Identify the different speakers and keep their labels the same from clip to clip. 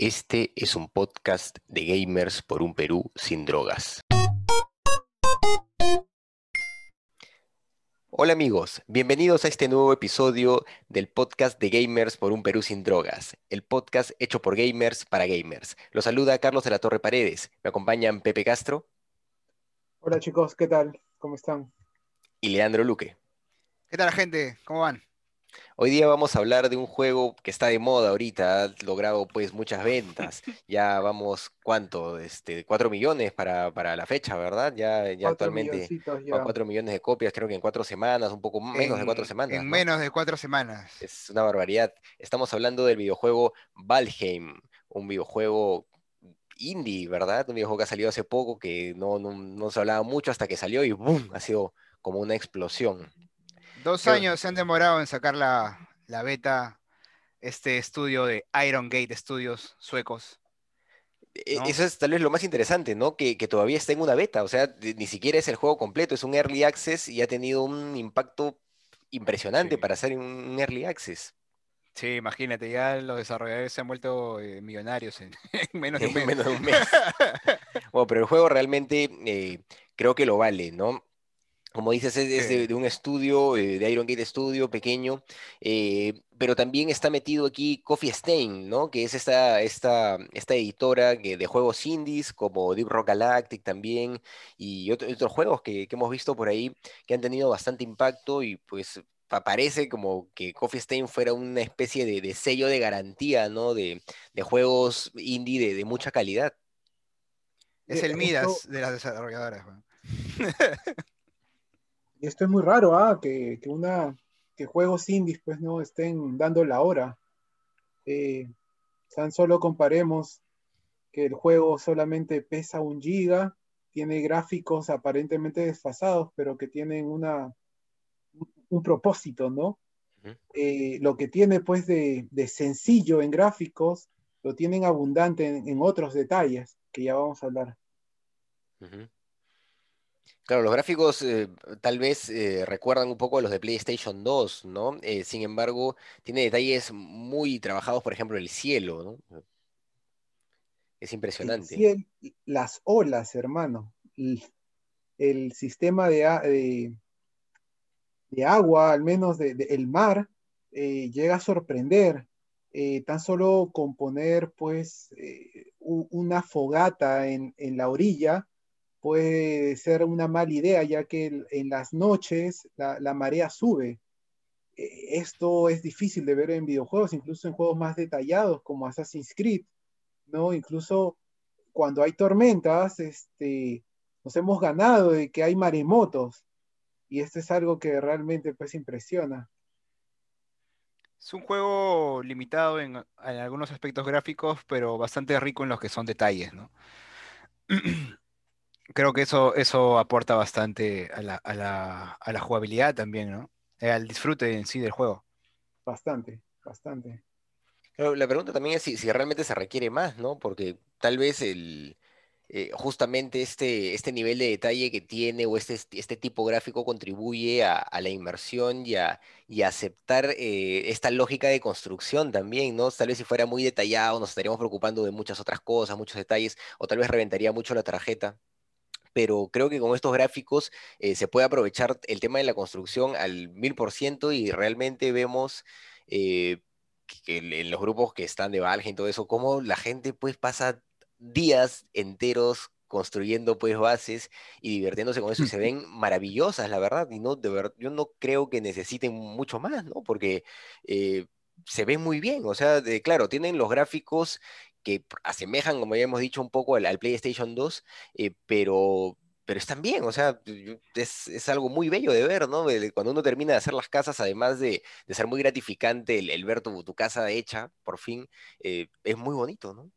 Speaker 1: Este es un podcast de gamers por un Perú sin drogas. Hola amigos, bienvenidos a este nuevo episodio del podcast de Gamers por un Perú sin drogas, el podcast hecho por gamers para gamers. Los saluda Carlos de la Torre Paredes, me acompañan Pepe Castro.
Speaker 2: Hola chicos, ¿qué tal? ¿Cómo están?
Speaker 1: Y Leandro Luque.
Speaker 3: ¿Qué tal gente? ¿Cómo van?
Speaker 1: Hoy día vamos a hablar de un juego que está de moda ahorita, ha logrado pues muchas ventas. Ya vamos, ¿cuánto? Este, 4 millones para, para la fecha, ¿verdad? Ya, ya actualmente
Speaker 2: ya.
Speaker 1: 4 millones de copias, creo que en cuatro semanas, un poco menos de cuatro
Speaker 3: En-
Speaker 1: semanas.
Speaker 3: En
Speaker 1: ¿no?
Speaker 3: menos de cuatro semanas.
Speaker 1: Es una barbaridad. Estamos hablando del videojuego Valheim, un videojuego indie, ¿verdad? Un videojuego que ha salido hace poco, que no, no, no se hablaba mucho hasta que salió y ¡boom! Ha sido como una explosión.
Speaker 3: Dos
Speaker 1: Qué-
Speaker 3: años se han demorado en sacar la, la beta, este estudio de Iron Gate Studios suecos.
Speaker 1: E-
Speaker 3: ¿no?
Speaker 1: Eso es tal vez lo más interesante, ¿no? Que, que todavía está en una beta, o sea, ni siquiera es el juego completo, es un early access y ha tenido un impacto impresionante
Speaker 3: Sí.
Speaker 1: para ser un early access.
Speaker 3: Sí, imagínate, ya los desarrolladores se han vuelto eh, millonarios en, en menos de un
Speaker 1: En
Speaker 3: mes.
Speaker 1: menos de un mes. Bueno, pero el juego realmente eh, creo que lo vale, ¿no? Como dices, es, es de, un estudio, eh, de Iron Gate Studio, pequeño, eh, pero también está metido aquí Coffee Stain, ¿no? Que es esta, esta, esta editora que, de juegos indies, como Deep Rock Galactic también, y otro- otros juegos que, que hemos visto por ahí que han tenido bastante impacto y pues pa- parece como que Coffee Stain fuera una especie de, de sello de garantía, ¿no? De, de juegos indie de, de mucha calidad.
Speaker 3: Es el Midas de las desarrolladoras.
Speaker 2: Y esto es muy raro, ¿ah? Que, que una, que juegos indies pues no estén dando la hora. Eh, tan solo comparemos que el juego solamente pesa un giga, tiene gráficos aparentemente desfasados, pero que tienen una, un propósito, ¿no? Eh, lo que tiene pues de, de sencillo en gráficos, lo tienen abundante en, en otros detalles, que ya vamos a hablar.
Speaker 1: Claro, los gráficos eh, tal vez eh, recuerdan un poco a los de PlayStation 2, ¿no? Eh, sin embargo, tiene detalles muy trabajados, por ejemplo, el cielo, ¿no? Es impresionante.
Speaker 2: cielo, las olas, hermano, el, el sistema de, de- de agua, al menos de- de- el mar, llega a sorprender. Tan solo con poner pues u- una fogata en, en la orilla puede ser una mala idea, ya que en las noches la, la marea sube. Eh, Esto es difícil de ver en videojuegos, incluso en juegos más detallados como Assassin's Creed. ¿no? Incluso cuando hay tormentas, este, nos hemos ganado de que hay maremotos. Y esto es algo que realmente pues impresiona.
Speaker 3: Es un juego limitado en, en algunos aspectos gráficos, pero bastante rico en los que son detalles, ¿no? Creo que eso, eso aporta bastante a la, a la- a la jugabilidad también, ¿no? Eh, al disfrute en sí del juego.
Speaker 2: Bastante, bastante.
Speaker 1: Pero la pregunta también es si, si realmente se requiere más, ¿no? Porque tal vez el, eh, justamente este, este nivel de detalle que tiene o este, este tipo gráfico contribuye a, a la inmersión y a, y a aceptar eh, esta lógica de construcción también, ¿no? Tal vez si fuera muy detallado nos estaríamos preocupando de muchas otras cosas, muchos detalles, o tal vez reventaría mucho la tarjeta. Pero creo que con estos gráficos eh, se puede aprovechar el tema de la construcción al mil por ciento y realmente vemos... eh, que en los grupos que están de Valheim y todo eso, cómo la gente pues pasa días enteros construyendo pues bases y divirtiéndose con eso y se ven maravillosas, la verdad, y no, de verdad, yo no creo que necesiten mucho más, ¿no? Porque eh, se ven muy bien, o sea, de- claro, tienen los gráficos que asemejan, como ya hemos dicho, un poco al, PlayStation 2, eh, pero... Pero están bien, o sea, es, es algo muy bello de ver, ¿no? Cuando uno termina de hacer las casas, además de, de ser muy gratificante el, ver tu, casa hecha, por fin, eh, es muy bonito, ¿no?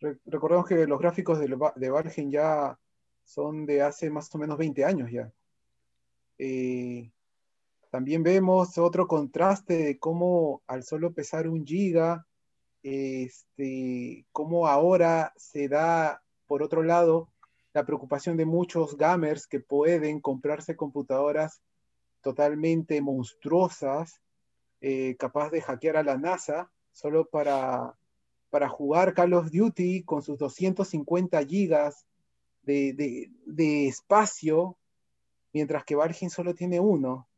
Speaker 2: Re- recordemos que los gráficos de, de Valheim ya son de hace más o menos 20 años ya. Eh, también vemos otro contraste de cómo al solo pesar un giga, este, cómo ahora se da, por otro lado, la preocupación de muchos gamers que pueden comprarse computadoras totalmente monstruosas, eh, capaz de hackear a la NASA solo para para jugar Call of Duty con sus 250 gigas de, espacio, mientras que Valheim solo tiene uno.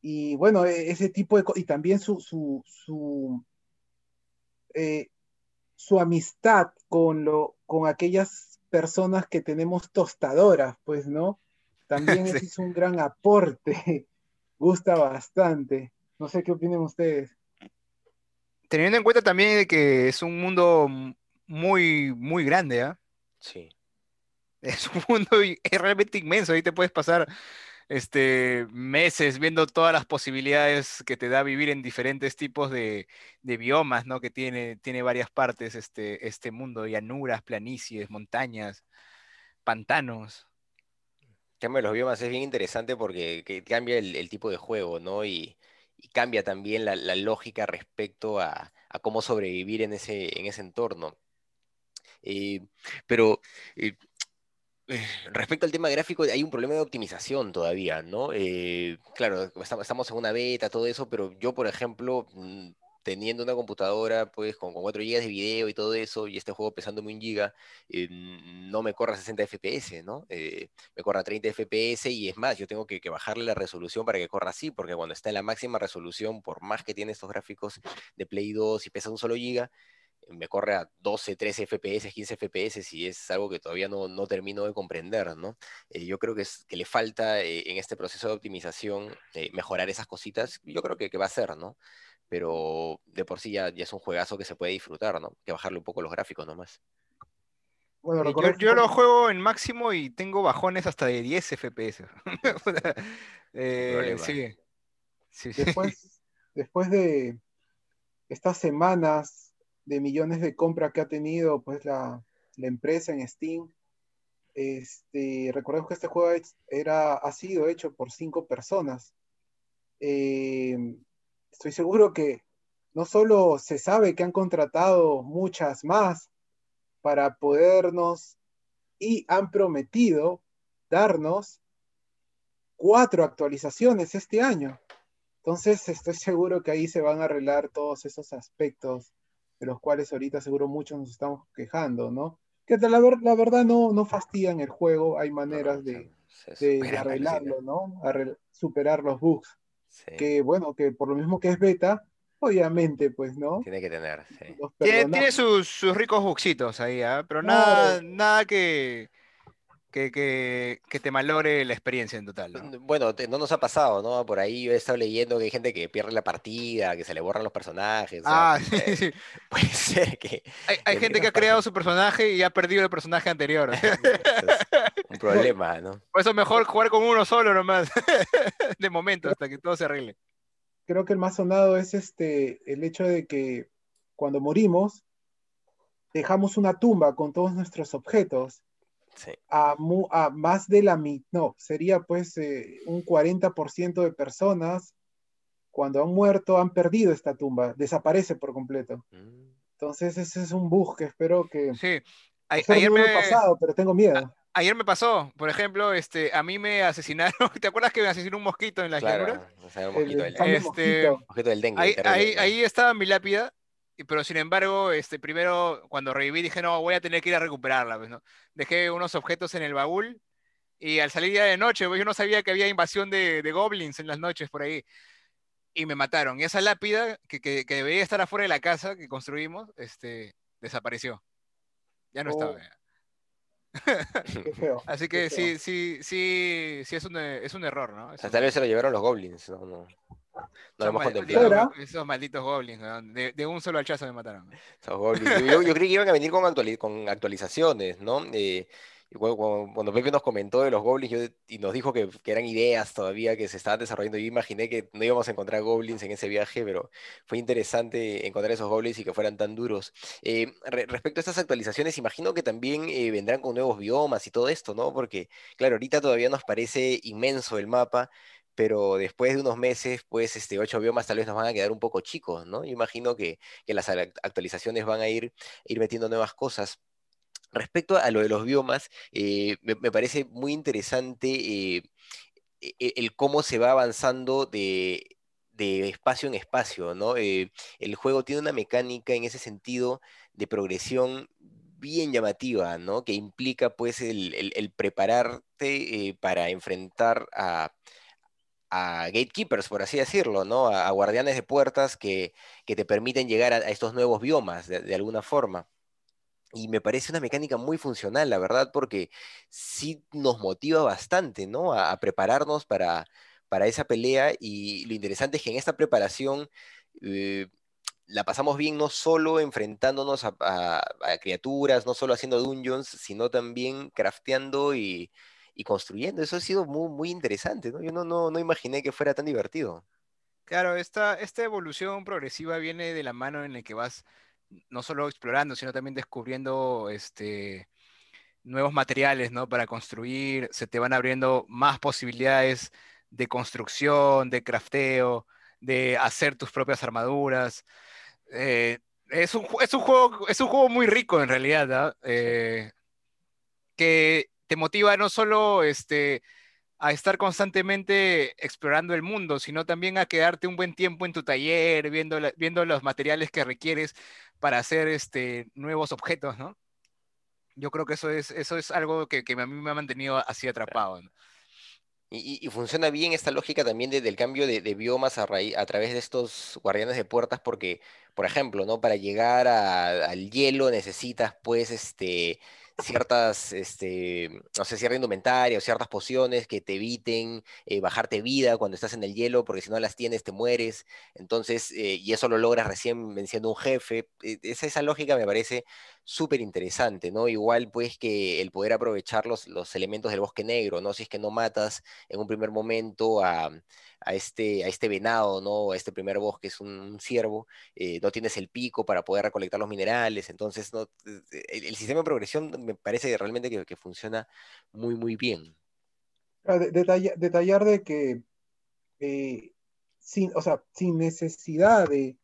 Speaker 2: Y bueno, e, ese tipo de... Y también su, su, eh, su amistad con, lo, con aquellas personas que tenemos tostadoras, pues, ¿no? También es un gran aporte. Gusta bastante. No sé qué opinan ustedes.
Speaker 3: Teniendo en cuenta también que es un mundo muy, muy grande, ¿ah?
Speaker 1: Sí.
Speaker 3: Es un mundo realmente inmenso. Ahí te puedes pasar este, meses viendo todas las posibilidades que te da vivir en diferentes tipos de, biomas, ¿no? Que tiene, tiene varias partes este, este mundo, llanuras, planicies, montañas, pantanos.
Speaker 1: El tema de los biomas es bien interesante porque cambia el, tipo de juego, ¿no? Y, cambia también la, lógica respecto a, cómo sobrevivir en ese, en ese entorno. Eh, pero eh, eh, respecto al tema gráfico, hay un problema de optimización todavía, ¿no? Eh, claro, estamos en una beta, todo eso, pero yo, por ejemplo, mm, teniendo una computadora pues con, 4 GB de video y todo eso, y este juego pesándome un giga, eh, no me corre a 60 FPS, ¿no? me corre a 30 FPS y es más, yo tengo que, que, bajarle la resolución para que corra así, porque cuando está en la máxima resolución, por más que tiene estos gráficos de Play 2 y pesa un solo giga, me corre a 12, 13 FPS, 15 FPS y es algo que todavía no, no termino de comprender, ¿no? Eh, yo creo que, es, que le falta eh, en este proceso de optimización eh, mejorar esas cositas, yo creo que, que, va a ser, ¿no? Pero de por sí ya, ya, es un juegazo que se puede disfrutar, ¿no? Que bajarle un poco los gráficos nomás.
Speaker 3: Bueno, yo, yo lo juego en máximo y tengo bajones hasta de 10 FPS.
Speaker 2: sí. Sí, después, después de estas semanas de millones de compras que ha tenido pues la, empresa en Steam. Este, recordemos que este juego era, ha sido hecho por cinco personas. Eh, estoy seguro que no solo se sabe que han contratado muchas más para podernos y han prometido darnos cuatro actualizaciones este año. Entonces estoy seguro que ahí se van a arreglar todos esos aspectos de los cuales ahorita seguro muchos nos estamos quejando, ¿no? Que la, la verdad no, no fastidian el juego, hay maneras de, arreglarlo, ¿no? superar los bugs. Que bueno, que por lo mismo que es beta, obviamente, pues, ¿no?
Speaker 1: Tiene que tener, sí.
Speaker 3: Tiene, sus, ricos bugsitos ahí, ¿ah? pero nada, nada que, que, te malore la experiencia en total. ¿no?
Speaker 1: Bueno, no nos ha pasado, ¿no? Por ahí yo he estado leyendo que hay gente que pierde la partida, que se le borran los personajes.
Speaker 3: Ah, sí, sí.
Speaker 1: Puede ser que.
Speaker 3: Hay, gente que ha creado su personaje y ha perdido el personaje anterior.
Speaker 1: un problema, ¿no?
Speaker 3: Por eso mejor jugar con uno solo nomás, de momento, hasta que todo se arregle.
Speaker 2: Creo que el más sonado es este el hecho de que cuando morimos dejamos una tumba con todos nuestros objetos a, más de la mitad, no, sería pues eh, un 40% de personas cuando han muerto han perdido esta tumba, desaparece por completo. Mm. Entonces ese es un bug que espero que...
Speaker 3: Sí, ayer me...
Speaker 2: pasado, pero tengo miedo.
Speaker 3: ayer me pasó, por ejemplo, este, a mí me asesinaron, ¿te acuerdas que me asesinó un mosquito en la
Speaker 1: claro,
Speaker 3: este, ahí, ahí estaba mi lápida pero sin embargo, este, primero cuando reviví dije, no, voy a tener que ir a recuperarla. Pues, ¿no? Dejé unos objetos en el baúl y al salir ya de noche, pues, yo no sabía que había invasión de, goblins en las noches por ahí. Y me mataron. Y esa lápida que, que, debería estar afuera de la casa que construimos, este, desapareció. Ya no estaba.
Speaker 2: Oh.
Speaker 3: Así que sí, sí, sí, sí es un, es un error, ¿no?
Speaker 1: tal vez se lo llevaron los goblins, ¿no? no.
Speaker 3: No hemos contemplado. Esos malditos goblins, de, un solo hachazo me mataron.
Speaker 1: Yo, yo, creí que iban a venir con, con actualizaciones, ¿no? Eh, cuando, Pepe nos comentó de los goblins y nos dijo que, eran ideas todavía que se estaban desarrollando, yo imaginé que no íbamos a encontrar goblins en ese viaje, pero fue interesante encontrar esos goblins y que fueran tan duros. Eh, respecto a estas actualizaciones, imagino que también eh, vendrán con nuevos biomas y todo esto, ¿no? Porque, claro, ahorita todavía nos parece inmenso el mapa, pero después de unos meses, pues este, ocho biomas tal vez nos van a quedar un poco chicos, ¿no? Imagino que, las actualizaciones van a ir, ir metiendo nuevas cosas. Respecto a lo de los biomas, eh, me, parece muy interesante eh, e, e, el cómo se va avanzando de, de espacio en espacio, ¿no? Eh, el juego tiene una mecánica en ese sentido de progresión bien llamativa, ¿no? Que implica pues el, prepararte eh, para enfrentar a, gatekeepers, por así decirlo, ¿no? A, guardianes de puertas que, te permiten llegar a, estos nuevos biomas de, alguna forma. Y me parece una mecánica muy funcional, la verdad, porque sí nos motiva bastante, ¿no? A, prepararnos para, para esa pelea y lo interesante es que en esta preparación eh, la pasamos bien no solo enfrentándonos a, criaturas, no solo haciendo dungeons, sino también crafteando y, construyendo. Eso ha sido muy, muy interesante, ¿no? Yo no, no, imaginé que fuera tan divertido.
Speaker 3: Claro, esta, esta evolución progresiva viene de la mano en la que vas no solo explorando, sino también descubriendo este, nuevos materiales, ¿no? Para construir, se te van abriendo más posibilidades de construcción, de crafteo, de hacer tus propias armaduras. Eh, es, un, es, un juego, es un juego muy rico en realidad, eh, que te motiva no solo este, a estar constantemente explorando el mundo, sino también a quedarte un buen tiempo en tu taller, viendo, viendo los materiales que requieres para hacer este, nuevos objetos, ¿no? Yo creo que eso es, eso es algo que, que a mí me ha mantenido así atrapado.
Speaker 1: Y, funciona bien esta lógica también del cambio de, biomas a, a través de estos guardianes de puertas, porque, por ejemplo, ¿no? Para llegar al hielo necesitas, pues, este, ciertas, este, no sé, cierta indumentaria o ciertas pociones que te eviten eh, bajarte vida cuando estás en el hielo, porque si no las tienes te mueres. Entonces, eh, y eso lo logras recién venciendo un jefe. E, esa, esa lógica me parece súper interesante, ¿no? Igual, pues, que el poder aprovechar los, los elementos del bosque negro, ¿no? Si es que no matas en un primer momento a a este, a este venado, ¿no? A este primer bosque es un, ciervo, eh, no tienes el pico para poder recolectar los minerales, entonces no, el, sistema de progresión me parece realmente que, funciona muy, muy bien.
Speaker 2: Ah, detallar de que, eh, sin, o sea, sin necesidad de,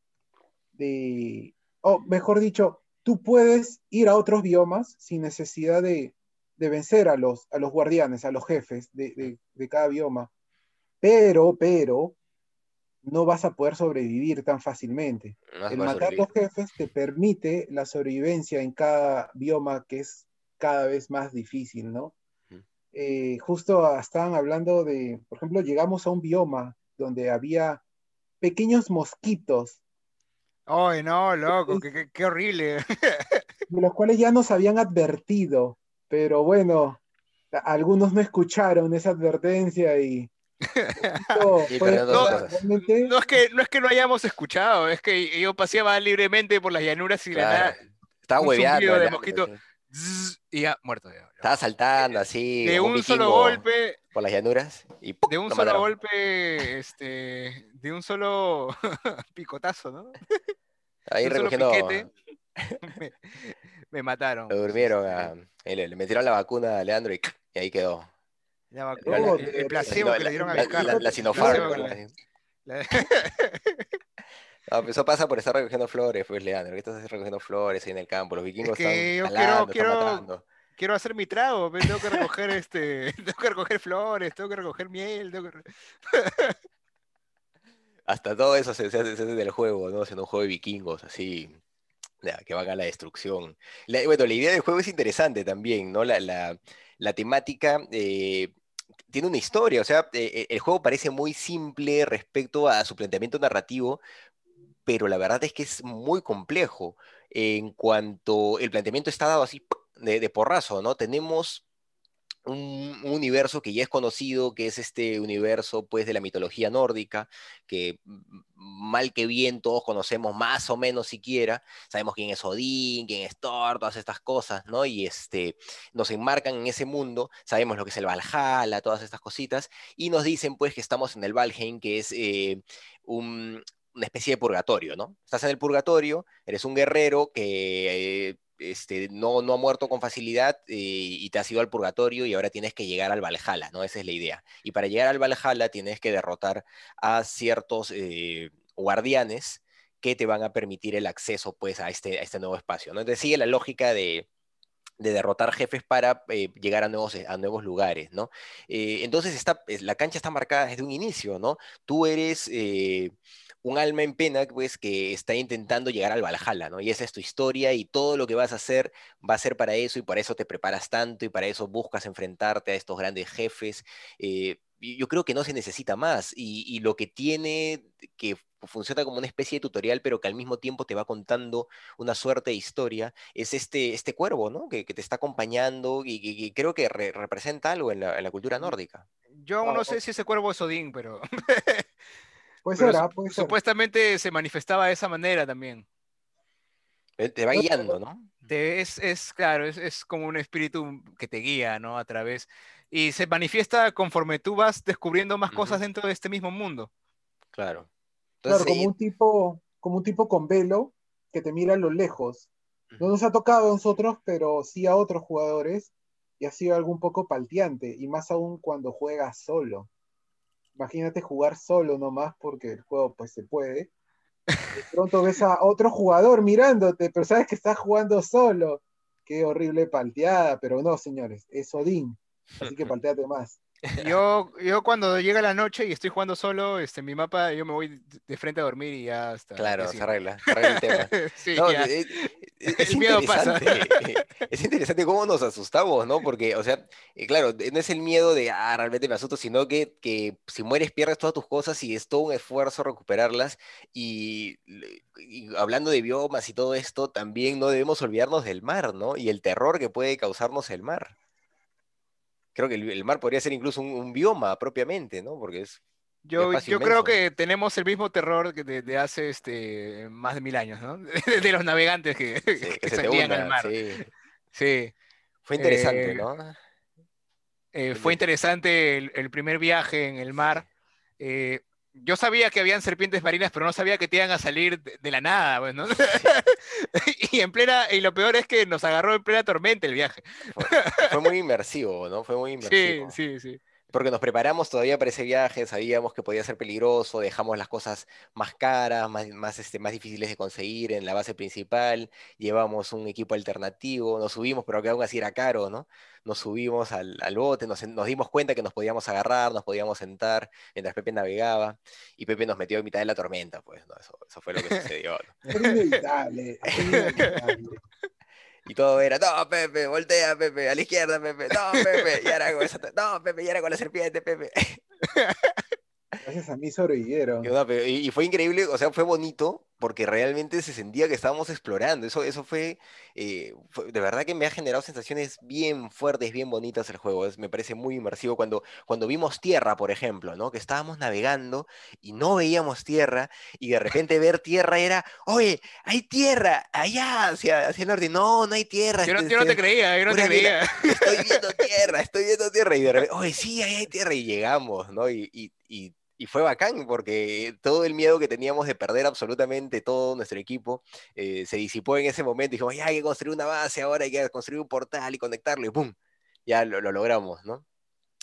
Speaker 2: o mejor dicho, tú puedes ir a otros biomas sin necesidad de, vencer a los, a los guardianes, a los jefes de, de cada bioma pero, pero, no vas a poder sobrevivir tan fácilmente. el matar los jefes te permite la sobrevivencia en cada bioma que es cada vez más difícil, ¿no? Eh, justo estaban hablando de, por ejemplo, llegamos a un bioma donde había pequeños mosquitos.
Speaker 3: ¡Ay, no, loco! Qué, qué, horrible!
Speaker 2: De los cuales ya nos habían advertido, pero bueno, algunos no escucharon esa advertencia y
Speaker 3: no, es que, no es que no hayamos escuchado, es que yo paseaba libremente por las llanuras y la nada.
Speaker 1: Estaba hueveando.
Speaker 3: de mosquito. y ya, muerto.
Speaker 1: Estaba saltando así.
Speaker 3: De un, solo golpe.
Speaker 1: Por las llanuras. Y
Speaker 3: de un solo golpe, este, de un solo picotazo, ¿no?
Speaker 1: Ahí recogiendo.
Speaker 3: me, mataron.
Speaker 1: Lo durmieron, le, metieron la vacuna a Leandro y ahí quedó.
Speaker 3: La el, placebo que le dieron a la,
Speaker 1: la, la Sinopharm. No, pues eso pasa por estar recogiendo flores, pues Leandro. ¿Qué estás recogiendo flores ahí en el campo? Los vikingos es que están yo quiero,
Speaker 3: quiero, hacer mi trago, tengo que recoger este, tengo que recoger flores, tengo que recoger miel, tengo que...
Speaker 1: Hasta todo eso se, hace, del juego, ¿no? Siendo un juego de vikingos, así, que van a la destrucción. bueno, la idea del juego es interesante también, ¿no? La, la, la temática eh, tiene una historia, o sea, eh, eh, el juego parece muy simple respecto a su planteamiento narrativo, pero la verdad es que es muy complejo en cuanto el planteamiento está dado así de, de porrazo, ¿no? Tenemos un, universo que ya es conocido, que es este universo pues de la mitología nórdica, que mal que bien todos conocemos más o menos siquiera, sabemos quién es Odín, quién es Thor, todas estas cosas, ¿no? Y este, nos enmarcan en ese mundo, sabemos lo que es el Valhalla, todas estas cositas, y nos dicen pues que estamos en el Valheim, que es eh, una especie de purgatorio, ¿no? Estás en el purgatorio, eres un guerrero que eh, este, no, no ha muerto con facilidad eh, y te has ido al purgatorio y ahora tienes que llegar al Valhalla, ¿no? Esa es la idea. Y para llegar al Valhalla tienes que derrotar a ciertos eh, guardianes que te van a permitir el acceso, pues, a este, este nuevo espacio, ¿no? Entonces sigue la lógica de, de derrotar jefes para llegar a nuevos, a nuevos lugares, ¿no? Entonces está, la cancha está marcada desde un inicio, ¿no? Tú eres un alma en pena, pues, que está intentando llegar al Valhalla, ¿no? Y esa es tu historia y todo lo que vas a hacer va a ser para eso y para eso te preparas tanto y para eso buscas enfrentarte a estos grandes jefes yo creo que no se necesita más. Y, lo que tiene, que funciona como una especie de tutorial, pero que al mismo tiempo te va contando una suerte de historia, es este, este cuervo, ¿no? Que, te está acompañando y, creo que representa algo en la, cultura nórdica.
Speaker 3: Yo aún no sé si ese cuervo es Odín, pero...
Speaker 2: pues será, pues
Speaker 3: Supuestamente se manifestaba de esa manera también.
Speaker 1: Te va guiando, ¿no?
Speaker 3: es, es, claro, es, es, como un espíritu que te guía, ¿no? A través y se manifiesta conforme tú vas descubriendo más cosas dentro de este mismo mundo.
Speaker 1: Claro.
Speaker 2: claro, como un tipo, como un tipo con velo que te mira a lo lejos. No nos ha tocado a nosotros, pero sí a otros jugadores, y ha sido algo un poco palteante, y más aún cuando juegas solo. Imagínate jugar solo nomás, porque el juego pues se puede. De pronto ves a otro jugador mirándote, pero sabes que estás jugando solo. Qué horrible palteada, pero no, señores, es Odín. Así que palteate más.
Speaker 3: Yo, yo cuando llega la noche y estoy jugando solo, este, mi mapa, yo me voy de frente a dormir y ya está.
Speaker 1: Claro, se arregla, se arregla el tema.
Speaker 3: sí, eh, Es, miedo pasa.
Speaker 1: es interesante cómo nos asustamos, ¿no? Porque, o sea, eh, claro, no es el miedo de, ah, realmente me asusto, sino que, que si mueres pierdes todas tus cosas y es todo un esfuerzo recuperarlas. Y, y hablando de biomas y todo esto, también no debemos olvidarnos del mar, ¿no? Y el terror que puede causarnos el mar creo que el, mar podría ser incluso un, bioma propiamente, ¿no? Porque es...
Speaker 3: Yo, yo creo que tenemos el mismo terror que de, hace este, más de mil años, ¿no? De, los navegantes que, se salían al mar. Sí.
Speaker 1: Fue interesante,
Speaker 3: eh,
Speaker 1: ¿no?
Speaker 3: Eh, fue interesante el, primer viaje en el mar. Eh, yo sabía que habían serpientes marinas, pero no sabía que te iban a salir de, la nada, pues, ¿no? y en plena, y lo peor es que nos agarró en plena tormenta el viaje.
Speaker 1: fue, muy inmersivo, ¿no? Fue muy inmersivo.
Speaker 3: Sí, sí, sí
Speaker 1: porque nos preparamos todavía para ese viaje, sabíamos que podía ser peligroso, dejamos las cosas más caras, más, más, este, más difíciles de conseguir en la base principal, llevamos un equipo alternativo, nos subimos, pero que aún así era caro, ¿no? Nos subimos al, bote, nos, dimos cuenta que nos podíamos agarrar, nos podíamos sentar mientras Pepe navegaba, y Pepe nos metió en mitad de la tormenta, pues, ¿no? Eso, fue lo que sucedió. Y todo era, no, Pepe, voltea, Pepe, a la izquierda, Pepe, no, Pepe, y ahora con esa, no, Pepe, y ahora con la serpiente, Pepe.
Speaker 2: Gracias a mí sobrevivieron.
Speaker 1: Y, fue increíble, o sea, fue bonito porque realmente se sentía que estábamos explorando. Eso, eso fue, eh, de verdad que me ha generado sensaciones bien fuertes, bien bonitas el juego. Es, me parece muy inmersivo cuando, cuando vimos tierra, por ejemplo, ¿no? Que estábamos navegando y no veíamos tierra y de repente ver tierra era, oye, hay tierra allá hacia, hacia el norte. No, no hay tierra.
Speaker 3: Yo no, este, te creía, yo no te creía.
Speaker 1: estoy viendo tierra, estoy viendo tierra y de repente, oye, sí, ahí hay tierra y llegamos, ¿no? y, y y fue bacán porque todo el miedo que teníamos de perder absolutamente todo nuestro equipo eh, se disipó en ese momento. Dijimos, ya hay que construir una base, ahora hay que construir un portal y conectarlo y ¡pum! Ya lo, logramos, ¿no?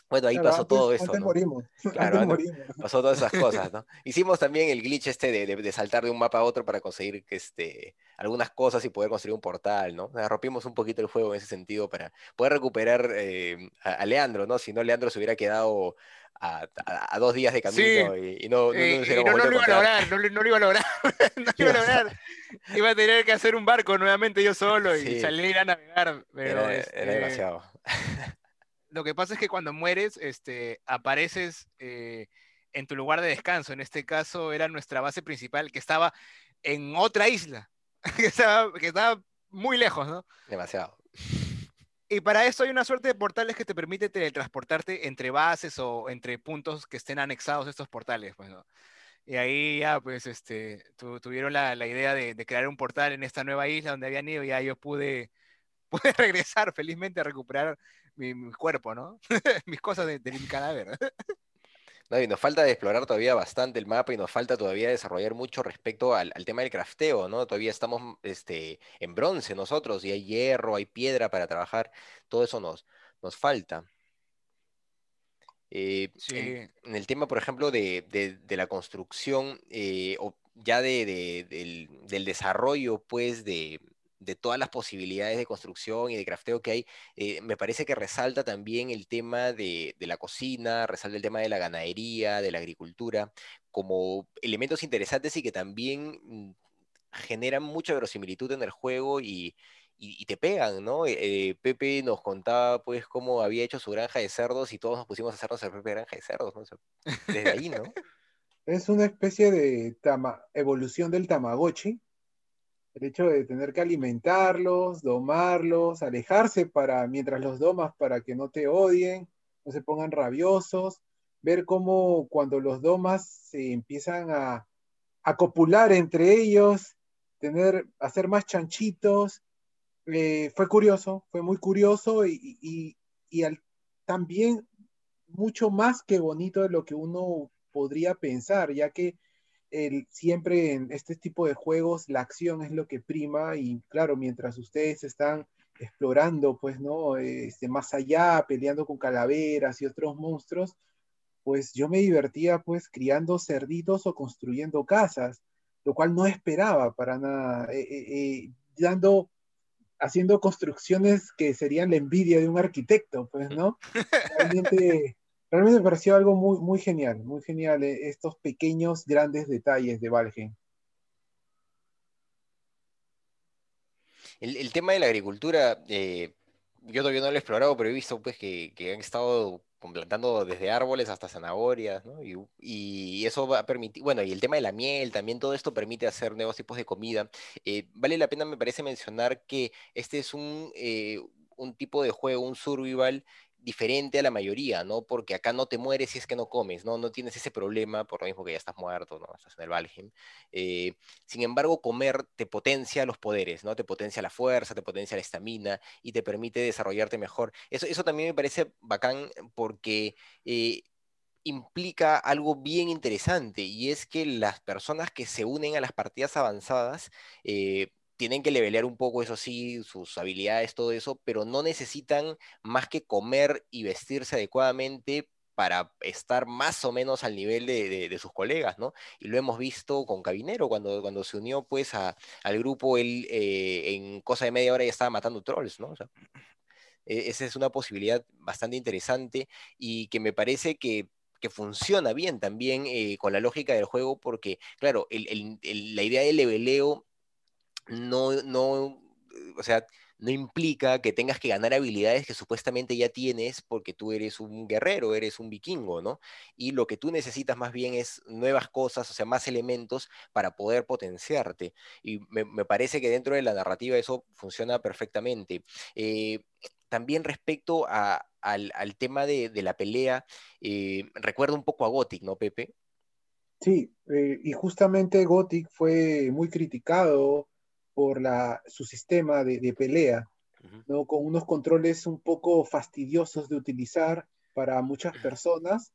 Speaker 1: Bueno, ahí pasó todo eso.
Speaker 2: ¿no? morimos.
Speaker 1: Claro, pasó todas esas cosas, ¿no? Hicimos también el glitch este de, de, saltar de un mapa a otro para conseguir que este, algunas cosas y poder construir un portal, ¿no? rompimos un poquito el juego en ese sentido para poder recuperar eh, a, a, Leandro, ¿no? Si no, Leandro se hubiera quedado a, dos días de camino y, no, no, lo
Speaker 3: iba a lograr, no, lo iba a lograr, no iba a lograr. Iba a tener que hacer un barco nuevamente yo solo y salir a navegar. Pero
Speaker 1: era, este, demasiado.
Speaker 3: Lo que pasa es que cuando mueres, este, apareces eh, en tu lugar de descanso. En este caso era nuestra base principal, que estaba en otra isla, que estaba, que estaba muy lejos, ¿no?
Speaker 1: Demasiado.
Speaker 3: Y para eso hay una suerte de portales que te permite teletransportarte entre bases o entre puntos que estén anexados a estos portales. Pues, Y ahí ya, pues, este, tuvieron la, idea de, crear un portal en esta nueva isla donde habían ido y ya yo pude, pude regresar felizmente a recuperar mi, cuerpo, ¿no? Mis cosas de, de mi cadáver.
Speaker 1: y nos falta explorar todavía bastante el mapa y nos falta todavía desarrollar mucho respecto al, tema del crafteo, ¿no? Todavía estamos este, en bronce nosotros y hay hierro, hay piedra para trabajar, todo eso nos, nos falta. Eh, en, el tema, por ejemplo, de, la construcción, eh, o ya del, desarrollo, pues, de, de todas las posibilidades de construcción y de crafteo que hay, eh, me parece que resalta también el tema de, la cocina, resalta el tema de la ganadería, de la agricultura, como elementos interesantes y que también mm, generan mucha verosimilitud en el juego y, te pegan, ¿no? Eh, Pepe nos contaba pues cómo había hecho su granja de cerdos y todos nos pusimos a hacernos el propia granja de cerdos, ¿no? desde ahí, ¿no?
Speaker 2: Es una especie de evolución del Tamagotchi, el hecho de tener que alimentarlos, domarlos, alejarse para, mientras los domas para que no te odien, no se pongan rabiosos, ver cómo cuando los domas se empiezan a, a copular entre ellos, tener, hacer más chanchitos, eh, fue curioso, fue muy curioso y, también mucho más que bonito de lo que uno podría pensar, ya que siempre en este tipo de juegos la acción es lo que prima y claro, mientras ustedes están explorando, pues, ¿no? Este, más allá, peleando con calaveras y otros monstruos, pues yo me divertía, pues, criando cerditos o construyendo casas, lo cual no esperaba para nada, eh, eh, eh, dando, haciendo construcciones que serían la envidia de un arquitecto, pues, ¿no? Realmente Realmente me pareció algo muy, muy genial, muy genial eh, estos pequeños, grandes detalles de Valheim.
Speaker 1: El, tema de la agricultura, eh, yo todavía no lo he explorado, pero he visto pues que, han estado plantando desde árboles hasta zanahorias, ¿no? Y, eso va a permitir, bueno, y el tema de la miel, también todo esto permite hacer nuevos tipos de comida. Eh, vale la pena, me parece, mencionar que este es un, un tipo de juego, un survival diferente a la mayoría, ¿no? Porque acá no te mueres si es que no comes, ¿no? No tienes ese problema por lo mismo que ya estás muerto, ¿no? Estás en el Valheim. Eh, sin embargo, comer te potencia los poderes, ¿no? Te potencia la fuerza, te potencia la estamina y te permite desarrollarte mejor. Eso, eso también me parece bacán porque... Eh, implica algo bien interesante y es que las personas que se unen a las partidas avanzadas eh, tienen que levelear un poco, eso sí, sus habilidades, todo eso, pero no necesitan más que comer y vestirse adecuadamente para estar más o menos al nivel de, sus colegas, ¿no? Y lo hemos visto con Cabinero, cuando, cuando se unió pues al grupo, él eh, en cosa de media hora ya estaba matando trolls, ¿no? E, esa es una posibilidad bastante interesante y que me parece que funciona bien también eh, con la lógica del juego, porque, claro, la idea del leveleo no, no, o sea, no implica que tengas que ganar habilidades que supuestamente ya tienes porque tú eres un guerrero, eres un vikingo, ¿no? Y lo que tú necesitas más bien es nuevas cosas, o sea, más elementos para poder potenciarte. Y me, parece que dentro de la narrativa eso funciona perfectamente. Eh, también respecto al, tema de, la pelea, eh, recuerda un poco a Gothic, ¿no, Pepe?
Speaker 2: Sí, eh, y justamente Gothic fue muy criticado por la, su sistema de, pelea, ¿no? con unos controles un poco fastidiosos de utilizar para muchas personas.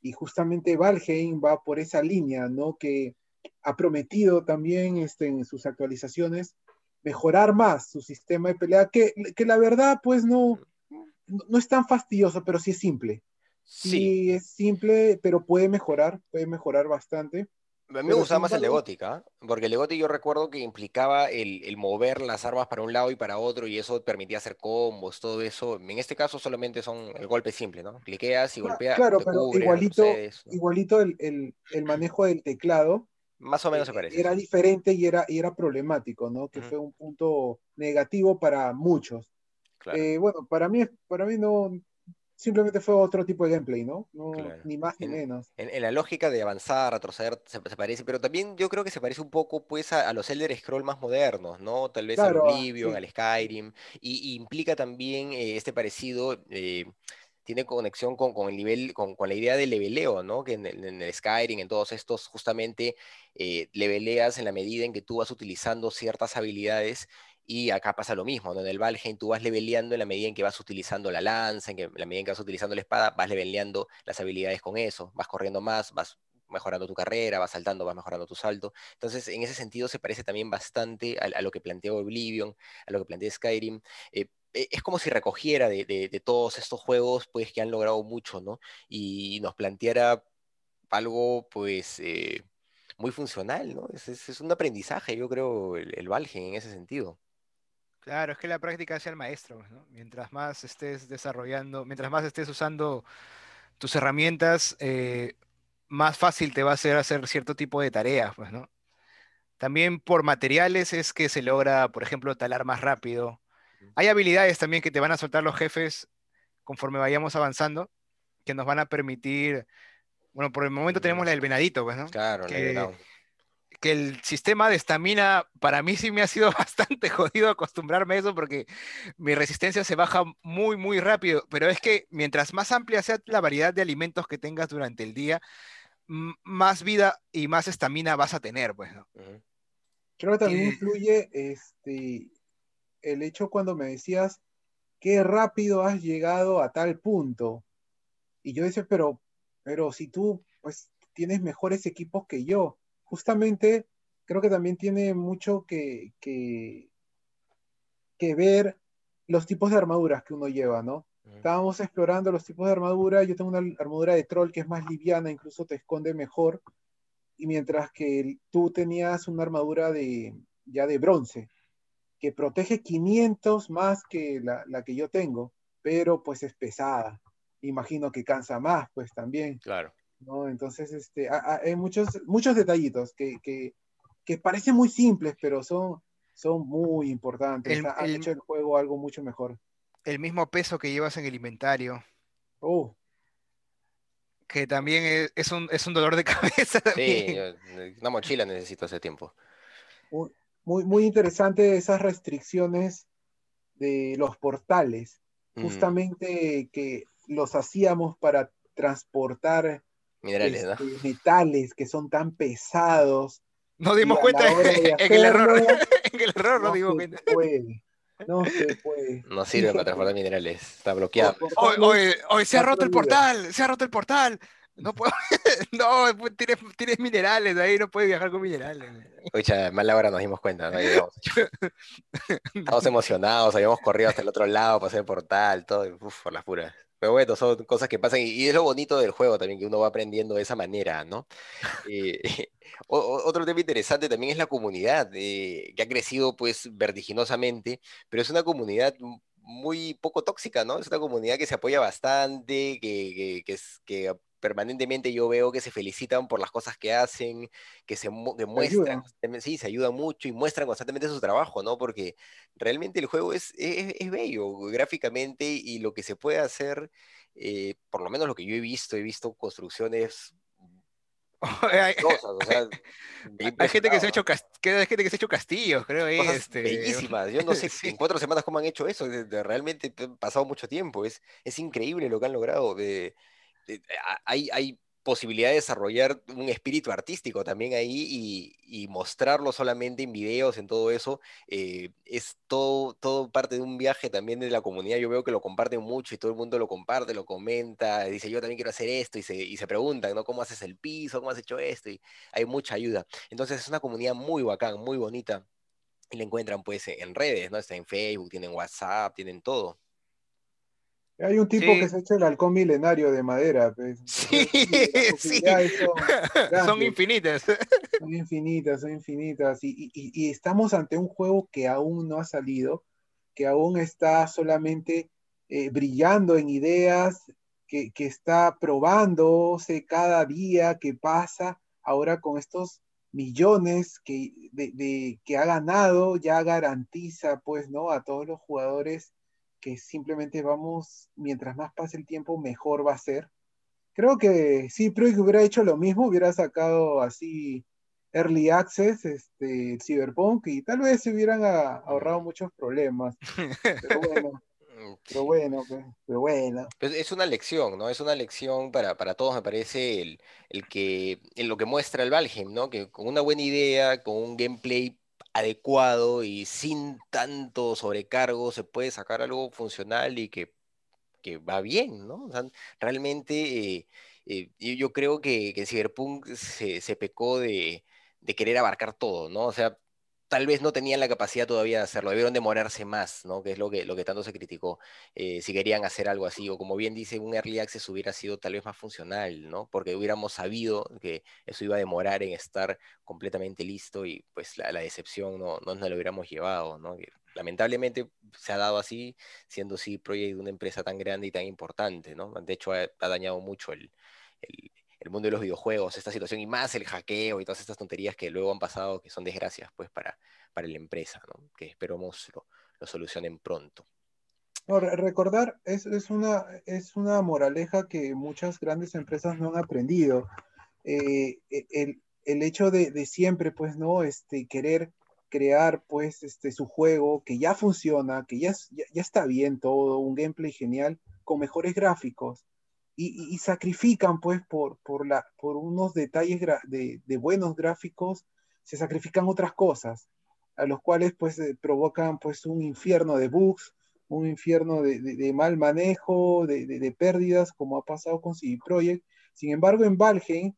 Speaker 2: Y justamente Valheim va por esa línea, ¿no? que ha prometido también este, en sus actualizaciones mejorar más su sistema de pelea, que, que la verdad pues no, no es tan fastidioso, pero sí es simple. sí es simple, pero puede mejorar, puede mejorar bastante.
Speaker 1: A mí me gustaba más el de Gótica, porque el de Gótica yo recuerdo que implicaba el, mover las armas para un lado y para otro y eso permitía hacer combos, todo eso. En este caso solamente son el golpe simple, ¿no? Cliqueas y golpeas.
Speaker 2: Claro, pero igualito, igualito el, manejo del teclado.
Speaker 1: Más o menos se eh, parece.
Speaker 2: Era diferente y era, y era problemático, ¿no? Que fue un punto negativo para muchos. Eh, bueno, para mí, para mí no, simplemente fue otro tipo de gameplay, ¿no? Ni más ni menos.
Speaker 1: En, la lógica de avanzar, retroceder, se, parece, pero también yo creo que se parece un poco pues a, los Elder Scroll más modernos, ¿no? Tal vez al Oblivion, al Skyrim, y, implica también eh, este parecido. Eh, tiene conexión con, el nivel, con, la idea de leveleo, ¿no? Que en, el Skyrim, en todos estos, justamente eh, leveleas en la medida en que tú vas utilizando ciertas habilidades y acá pasa lo mismo, ¿no? En el Valheim tú vas leveleando en la medida en que vas utilizando la lanza, en, que, la medida en que vas utilizando la espada, vas leveleando las habilidades con eso, vas corriendo más, vas mejorando tu carrera, vas saltando, vas mejorando tu salto. Entonces, en ese sentido se parece también bastante a, lo que planteó Oblivion, a lo que plantea Skyrim. Eh, e, es como si recogiera de, todos estos juegos, pues, que han logrado mucho, ¿no? Y nos planteara algo, pues, eh, muy funcional, ¿no? Es, un aprendizaje, yo creo, el, el Valheim en ese sentido.
Speaker 3: Claro, es que la práctica sea el maestro, ¿no? Mientras más estés desarrollando, mientras más estés usando tus herramientas, eh, más fácil te va a ser hacer cierto tipo de tareas, pues, ¿no? También por materiales es que se logra, por ejemplo, talar más rápido. Hay habilidades también que te van a soltar los jefes conforme vayamos avanzando, que nos van a permitir, bueno, por el momento tenemos la del venadito, pues, ¿no?
Speaker 1: Claro,
Speaker 3: que, que el sistema de estamina para mí sí me ha sido bastante jodido acostumbrarme a eso porque mi resistencia se baja muy, muy rápido. Pero es que mientras más amplia sea la variedad de alimentos que tengas durante el día, más vida y más estamina vas a tener, pues, ¿no?
Speaker 2: Creo que también influye este, el hecho cuando me decías qué rápido has llegado a tal punto. Y yo decía, pero, pero si tú pues tienes mejores equipos que yo, justamente creo que también tiene mucho que, que, ver los tipos de armaduras que uno lleva, ¿no? Estábamos explorando los tipos de armadura. Yo tengo una armadura de troll que es más liviana, incluso te esconde mejor. Y mientras que tú tenías una armadura de, ya de bronce, que protege 500 más que la, la, que yo tengo, pero pues es pesada. Imagino que cansa más, pues también.
Speaker 1: Claro.
Speaker 2: ¿No? Entonces, este, hay muchos, muchos detallitos que, que, que, parecen muy simples, pero son, son muy importantes. El, Han hecho el juego algo mucho mejor.
Speaker 3: El mismo peso que llevas en el inventario.
Speaker 2: Oh.
Speaker 3: Que también es, un, es un dolor de cabeza.
Speaker 1: Sí, una mochila necesito hace tiempo.
Speaker 2: Muy, muy interesante esas restricciones de los portales. Mm. Justamente que los hacíamos para transportar
Speaker 1: Minerales,
Speaker 2: este, Metales que son tan pesados.
Speaker 3: Nos dimos cuenta en, el error. en el error no, dimos cuenta.
Speaker 2: No se puede.
Speaker 1: No sirve para transportar minerales. Está bloqueado.
Speaker 3: Hoy, hoy, se ha roto el portal. Se ha roto el portal. No puedo. no, pues, tienes, tienes, minerales ahí, no puedes viajar con minerales.
Speaker 1: Oye, mala hora nos dimos cuenta. ¿no? Estamos emocionados, habíamos corrido hasta el otro lado, pasé el portal, todo, uf, por las puras. Pero bueno, son cosas que pasan y, es lo bonito del juego también, que uno va aprendiendo de esa manera, ¿no? Eh, otro tema interesante también es la comunidad, eh, que ha crecido pues vertiginosamente, pero es una comunidad muy poco tóxica, ¿no? Es una comunidad que se apoya bastante, que, que, que, permanentemente yo veo que se felicitan por las cosas que hacen, que se muestran, sí, se ayudan mucho y muestran constantemente su trabajo, ¿no? Porque realmente el juego es, es, bello gráficamente y lo que se puede hacer, eh, por lo menos lo que yo he visto, he visto construcciones
Speaker 3: hay, gente que se ha hecho hay gente que se ha hecho castillos, creo. este...
Speaker 1: Bellísimas. Yo no sé en cuatro semanas cómo han hecho eso. realmente ha pasado mucho tiempo. Es, es increíble lo que han logrado. De, hay, hay posibilidad de desarrollar un espíritu artístico también ahí y, mostrarlo solamente en videos, en todo eso, eh, es todo, todo parte de un viaje también de la comunidad. Yo veo que lo comparten mucho y todo el mundo lo comparte, lo comenta, dice yo también quiero hacer esto y se, y se preguntan, ¿no? ¿Cómo haces el piso? ¿Cómo has hecho esto? Y hay mucha ayuda. Entonces es una comunidad muy bacán, muy bonita. Y la encuentran pues en redes, ¿no? Está en Facebook, tienen WhatsApp, tienen todo.
Speaker 2: Hay un tipo que se ha hecho el halcón milenario de madera. Pues.
Speaker 3: Sí, sí. Son, infinitas.
Speaker 2: Son infinitas, son infinitas. Y, estamos ante un juego que aún no ha salido, que aún está solamente eh, brillando en ideas, que, está probándose cada día que pasa. Ahora con estos millones que, de, que ha ganado, ya garantiza pues, ¿no? A todos los jugadores que simplemente vamos, mientras más pase el tiempo, mejor va a ser. Creo que sí, que hubiera hecho lo mismo, hubiera sacado así Early Access, este, Cyberpunk, y tal vez se hubieran ahorrado muchos problemas. Pero bueno. Pero bueno, pues, pero bueno.
Speaker 1: Pues es una lección, ¿no? Es una lección para, para todos, me parece, el, el que, en lo que muestra el Valheim, ¿no? Que con una buena idea, con un gameplay adecuado y sin tanto sobrecargo se puede sacar algo funcional y que, va bien, ¿no? realmente eh, eh, yo creo que, que Cyberpunk se, pecó de, querer abarcar todo, ¿no? O sea, tal vez no tenían la capacidad todavía de hacerlo, debieron demorarse más, ¿no? Que es lo que, lo que tanto se criticó, eh, si querían hacer algo así, o como bien dice, un early access hubiera sido tal vez más funcional, ¿no? Porque hubiéramos sabido que eso iba a demorar en estar completamente listo y pues la, decepción no, no nos lo hubiéramos llevado, ¿no? lamentablemente se ha dado así, siendo sí Project una empresa tan grande y tan importante, ¿no? De hecho ha, dañado mucho el mundo de los videojuegos, esta situación, y más el hackeo y todas estas tonterías que luego han pasado, que son desgracias pues para, para la empresa, que esperamos lo, lo solucionen pronto.
Speaker 2: recordar es, es, una, es una moraleja que muchas grandes empresas no han aprendido. Eh, e, el, el, hecho de, de, siempre, pues, ¿no? Este, querer crear, pues, este, su juego que ya funciona, que ya, ya, ya está bien todo, un gameplay genial, con mejores gráficos y, sacrifican pues por, por, la, por unos detalles de, de, buenos gráficos, se sacrifican otras cosas, a los cuales pues eh, provocan pues un infierno de bugs, un infierno de, de mal manejo, de, pérdidas, como ha pasado con CD Projekt. Sin embargo, en Valheim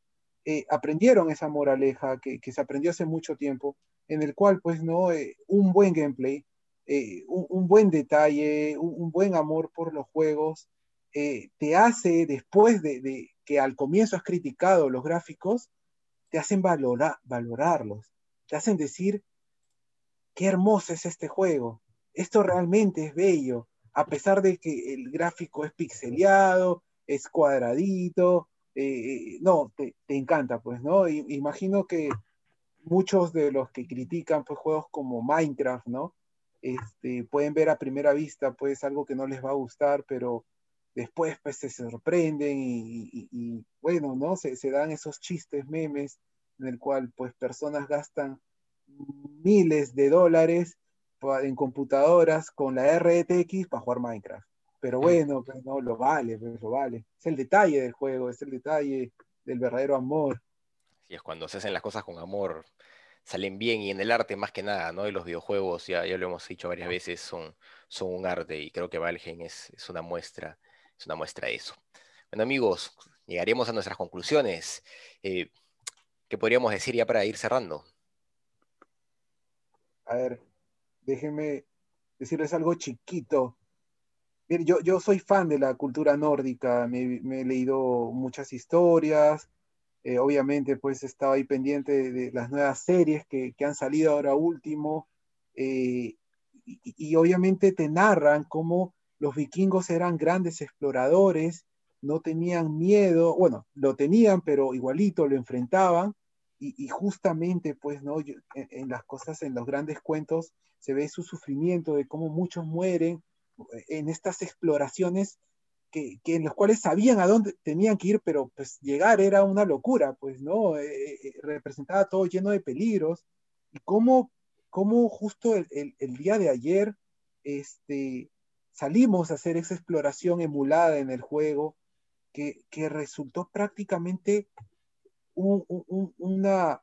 Speaker 2: eh, aprendieron esa moraleja que, que, se aprendió hace mucho tiempo, en el cual pues no, eh, un buen gameplay, un, un, buen detalle, un buen amor por los juegos, eh, te hace, después de, que al comienzo has criticado los gráficos, te hacen valorarlos, te hacen decir, qué hermoso es este juego, esto realmente es bello, a pesar de que el gráfico es pixeleado, es cuadradito, eh, no, te, encanta, pues, ¿no? imagino que muchos de los que critican pues, juegos como Minecraft, ¿no? Este, pueden ver a primera vista pues algo que no les va a gustar, pero después pues se sorprenden y, bueno, ¿no? Se, dan esos chistes, memes, en el cual pues personas gastan miles de dólares en computadoras con la RTX para jugar Minecraft. Pero bueno, pues no, lo vale, pues, lo vale. Es el detalle del juego, es el detalle del verdadero amor.
Speaker 1: Y es cuando se hacen las cosas con amor, salen bien y en el arte más que nada, ¿no? Y los videojuegos, ya, ya lo hemos dicho varias veces, son, son un arte y creo que Valheim es, es una muestra es una muestra de eso. Bueno amigos, llegaremos a nuestras conclusiones. Eh, ¿Qué podríamos decir ya para ir cerrando?
Speaker 2: A ver, déjenme decirles algo chiquito. yo, yo soy fan de la cultura nórdica, me, he leído muchas historias, eh, obviamente pues estaba ahí pendiente de, las nuevas series que, han salido ahora último, eh, y, obviamente te narran cómo los vikingos eran grandes exploradores, no tenían miedo, bueno, lo tenían, pero igualito lo enfrentaban, y, justamente, pues, ¿no? en, las cosas, en los grandes cuentos, se ve su sufrimiento de cómo muchos mueren en estas exploraciones que, en los cuales sabían a dónde tenían que ir, pero pues llegar era una locura, pues, ¿no? Eh, eh, eh, representaba todo lleno de peligros, y cómo, cómo justo el, el día de ayer, este, salimos a hacer esa exploración emulada en el juego que, resultó prácticamente una,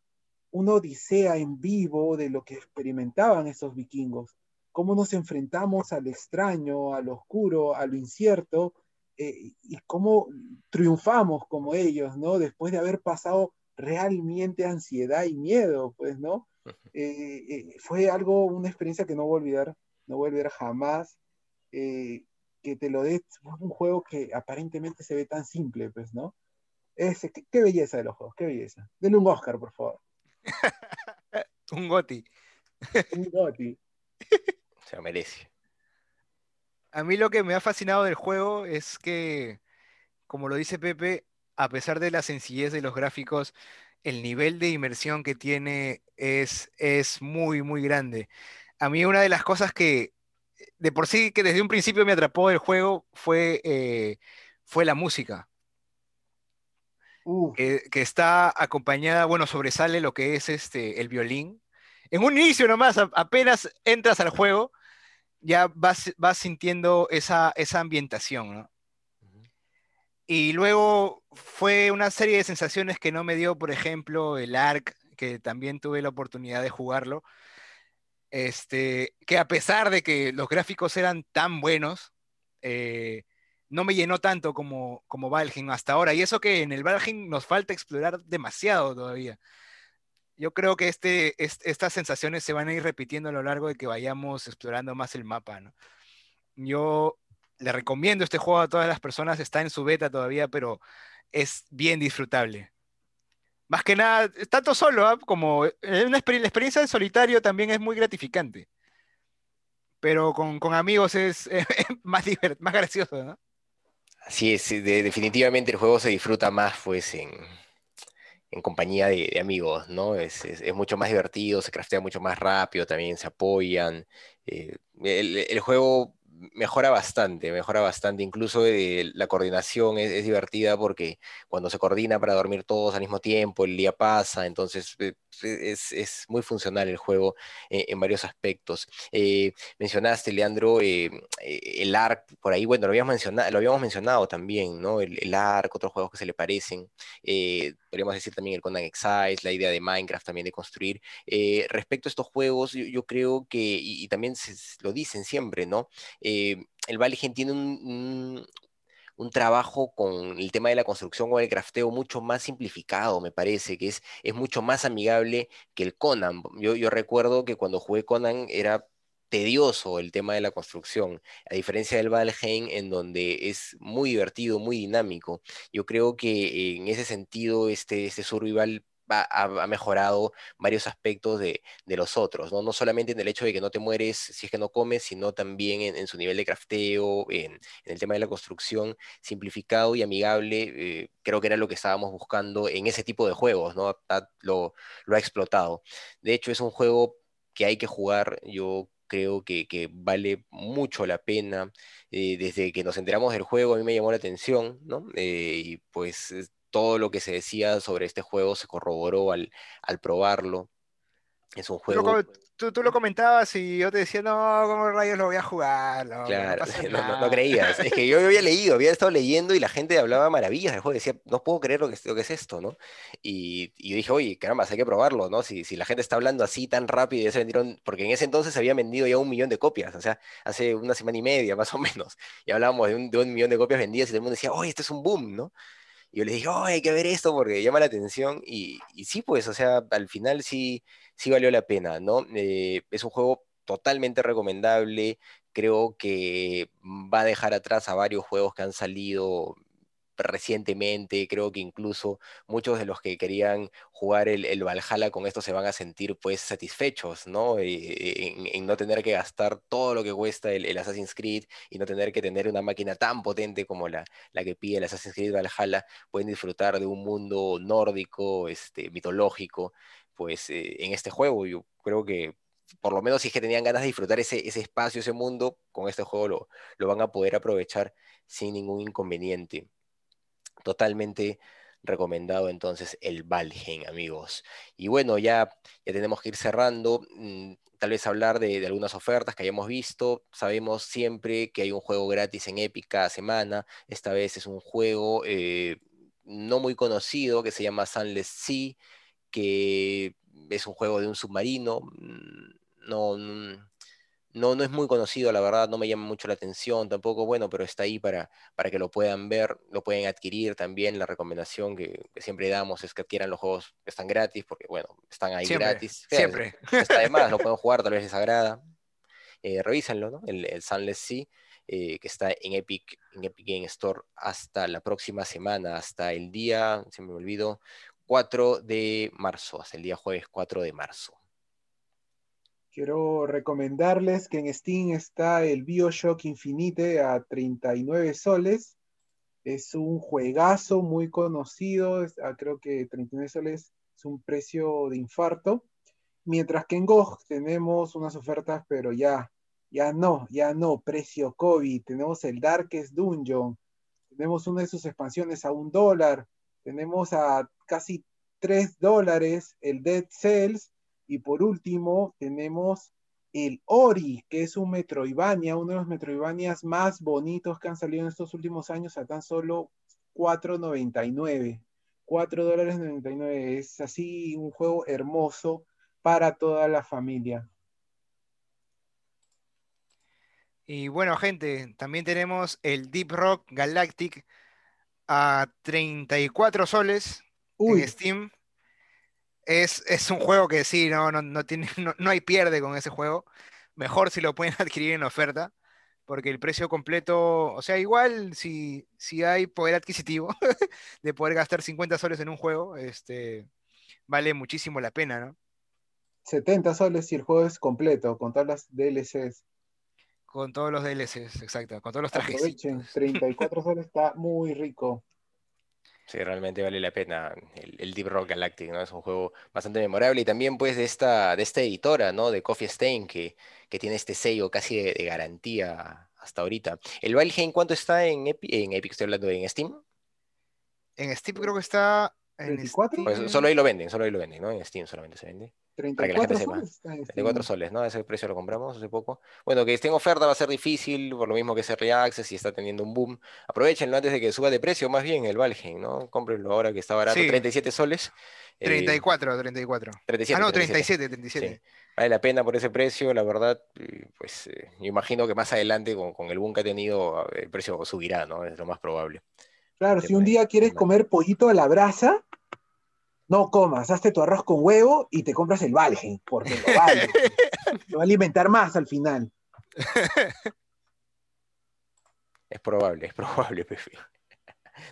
Speaker 2: una odisea en vivo de lo que experimentaban esos vikingos, cómo nos enfrentamos al extraño, al oscuro, a lo incierto, eh, y cómo triunfamos como ellos, ¿no? Después de haber pasado realmente ansiedad y miedo, pues, ¿no? Eh, eh, fue algo, una experiencia que no voy a olvidar, no voy a olvidar jamás. Eh, que te lo dé un juego que aparentemente se ve tan simple, pues, ¿no? Ese, qué, belleza de los juegos, qué belleza. Denle un Oscar, por favor.
Speaker 3: un Goti.
Speaker 2: un Goti.
Speaker 1: Se merece.
Speaker 3: A mí lo que me ha fascinado del juego es que, como lo dice Pepe, a pesar de la sencillez de los gráficos, el nivel de inmersión que tiene es, es muy, muy grande. A mí una de las cosas que de por sí que desde un principio me atrapó el juego fue, eh, fue la música. Que, está acompañada, bueno, sobresale lo que es este, el violín. En un inicio nomás, apenas entras al juego, ya vas, vas sintiendo esa, esa ambientación, ¿no? Y luego fue una serie de sensaciones que no me dio, por ejemplo, el ARC, que también tuve la oportunidad de jugarlo, este, que a pesar de que los gráficos eran tan buenos, eh, no me llenó tanto como, como Valheim hasta ahora. Y eso que en el Valheim nos falta explorar demasiado todavía. yo creo que este, estas sensaciones se van a ir repitiendo a lo largo de que vayamos explorando más el mapa, ¿no? Yo le recomiendo este juego a todas las personas, está en su beta todavía, pero es bien disfrutable. Más que nada, tanto solo ¿ah? como eh, una la experiencia de solitario también es muy gratificante. Pero con, amigos es, más, más gracioso, ¿no?
Speaker 1: Así es, definitivamente el juego se disfruta más pues en, compañía de, amigos, ¿no? Es, mucho más divertido, se craftea mucho más rápido, también se apoyan. Eh, el, juego mejora bastante, mejora bastante. Incluso eh, la coordinación es, divertida porque cuando se coordina para dormir todos al mismo tiempo, el día pasa, entonces eh, es, muy funcional el juego eh, en varios aspectos. mencionaste, Leandro, el ARC, por ahí, bueno, lo habíamos mencionado, lo habíamos mencionado también, ¿no? El, el ARC, otros juegos que se le parecen. podríamos decir también el Conan Exiles, la idea de Minecraft también de construir. respecto a estos juegos, yo, creo que, y, también se, lo dicen siempre, ¿no? Eh, el Valheim tiene un, trabajo con el tema de la construcción o el crafteo mucho más simplificado, me parece, que es, es mucho más amigable que el Conan. Yo, yo recuerdo que cuando jugué Conan era tedioso el tema de la construcción, a diferencia del Valheim, en donde es muy divertido, muy dinámico. Yo creo que en ese sentido, este, este survival ha, mejorado varios aspectos de, los otros, ¿no? No solamente en el hecho de que no te mueres si es que no comes, sino también en, su nivel de crafteo, en, el tema de la construcción, simplificado y amigable, eh, creo que era lo que estábamos buscando en ese tipo de juegos, ¿no? lo, ha explotado. De hecho, es un juego que hay que jugar, yo creo que, vale mucho la pena. Eh, desde que nos enteramos del juego, a mí me llamó la atención, ¿no? Eh, y pues todo lo que se decía sobre este juego se corroboró al, al probarlo. Es un juego.
Speaker 3: Tú, tú, lo comentabas y yo te decía, no, ¿cómo rayos lo voy a jugar?
Speaker 1: No, claro, no, creías. Es que yo había leído, había estado leyendo y la gente hablaba maravillas del juego. Decía, no puedo creer lo que, lo que es esto, ¿no? Y, y, yo dije, oye, caramba, hay que probarlo, ¿no? Si, si la gente está hablando así tan rápido y se vendieron. Porque en ese entonces se había vendido ya un millón de copias, o sea, hace una semana y media más o menos. Y hablábamos de un, de un millón de copias vendidas y todo el mundo decía, oye, esto es un boom, ¿no? Y yo les dije, oh, hay que ver esto porque llama la atención. Y, sí, pues, o sea, al final sí, sí valió la pena, ¿no? Eh, es un juego totalmente recomendable. Creo que va a dejar atrás a varios juegos que han salido recientemente, creo que incluso muchos de los que querían jugar el, el Valhalla con esto se van a sentir pues satisfechos, ¿no? Eh, en, no tener que gastar todo lo que cuesta el, Assassin's Creed y no tener que tener una máquina tan potente como la, la que pide el Assassin's Creed Valhalla, pueden disfrutar de un mundo nórdico, este, mitológico, pues eh, en este juego yo creo que por lo menos si es que tenían ganas de disfrutar ese, ese espacio, ese mundo, con este juego lo, lo van a poder aprovechar sin ningún inconveniente. Totalmente recomendado entonces el Valheim, amigos. Y bueno, ya, ya tenemos que ir cerrando. Mm, tal vez hablar de, algunas ofertas que hayamos visto. Sabemos siempre que hay un juego gratis en Epic cada semana. Esta vez es un juego eh, no muy conocido que se llama Sunless Sea, que es un juego de un submarino. Mm, no, mm, no, no es muy conocido, la verdad, no me llama mucho la atención tampoco, bueno, pero está ahí para, para que lo puedan ver, lo pueden adquirir también. La recomendación que, siempre damos es que adquieran los juegos que están gratis, porque bueno, están ahí gratis.
Speaker 3: Siempre.
Speaker 1: Está además, lo pueden jugar, tal vez les agrada. Eh, revísenlo, ¿no? El, el Sunless Sea, eh, que está en Epic, en Epic Game Store hasta la próxima semana, hasta el día, se me olvido, 4 de marzo, hasta el día jueves 4 de marzo.
Speaker 2: Quiero recomendarles que en Steam está el Bioshock Infinite a 39 soles. Es un juegazo muy conocido, ah, creo que 39 soles es un precio de infarto. Mientras que en GOG tenemos unas ofertas, pero ya, ya no, ya no, precio COVID. Tenemos el Darkest Dungeon, tenemos una de sus expansiones a un dólar, tenemos a casi 3 dólares el Dead Cells y por último, tenemos el Ori, que es un Metroidvania, uno de los Metroidvanias más bonitos que han salido en estos últimos años a tan solo 4.99. 4 dólares 99. Es así un juego hermoso para toda la familia.
Speaker 3: Y bueno, gente, también tenemos el Deep Rock Galactic a 34 soles en Steam Es, es un juego que sí, no, no, no tiene, no, hay pierde con ese juego. Mejor si lo pueden adquirir en oferta, porque el precio completo, o sea, igual si, si hay poder adquisitivo de poder gastar 50 soles en un juego, este, vale muchísimo la pena, ¿no?
Speaker 2: 70 soles si el juego es completo, con todas las DLCs.
Speaker 3: Con todos los DLCs, exacto, con todos los trajes.
Speaker 2: 34 soles está muy rico.
Speaker 1: Sí, realmente vale la pena el, Deep Rock Galactic, ¿no? Es un juego bastante memorable y también pues de esta, de esta editora, ¿no? De Coffee Stain, que, que tiene este sello casi de, garantía hasta ahorita. ¿El Valheim cuánto está en, en Epic? Estoy hablando en Steam.
Speaker 3: En Steam creo que está
Speaker 2: pues
Speaker 1: solo ahí lo venden, solo ahí lo venden, ¿no? En Steam solamente se vende.
Speaker 2: 34 soles.
Speaker 1: 34 soles, ¿no? Ese precio lo compramos hace poco. Bueno, que esté en oferta va a ser difícil, por lo mismo que es Access y está teniendo un boom. Aprovechenlo antes de que suba de precio, más bien el Valheim, ¿no? Cómprenlo ahora que está barato, 37 soles.
Speaker 3: 34, 34. 37, ah, no, 37, 37.
Speaker 1: Vale la pena por ese precio, la verdad, pues eh, imagino que más adelante con, con el boom que ha tenido el precio subirá, ¿no? Es lo más probable.
Speaker 2: Claro, si un día quieres comer pollito a la brasa, no comas, hazte tu arroz con huevo y te compras el Valgen, porque lo vale. lo va a alimentar más al final.
Speaker 1: Es probable, es probable, Pepe.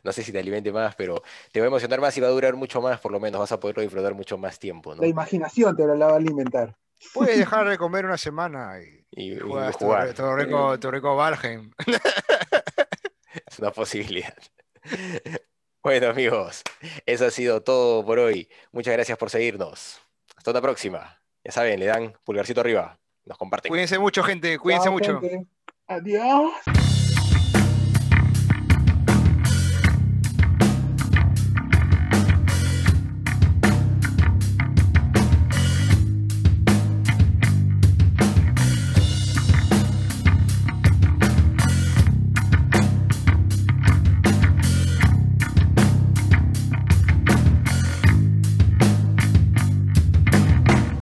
Speaker 1: No sé si te alimente más, pero te va a emocionar más y va a durar mucho más, por lo menos vas a poderlo disfrutar mucho más tiempo. ¿no?
Speaker 2: La imaginación te lo va a alimentar.
Speaker 3: Puedes dejar de comer una semana y, jugar. Tu, rico, tu rico Valheim.
Speaker 1: Es una posibilidad. Bueno, amigos, eso ha sido todo por hoy. Muchas gracias por seguirnos. Hasta la próxima. Ya saben, le dan pulgarcito arriba. Nos comparten.
Speaker 3: Cuídense mucho, gente. Cuídense mucho.
Speaker 2: Adiós.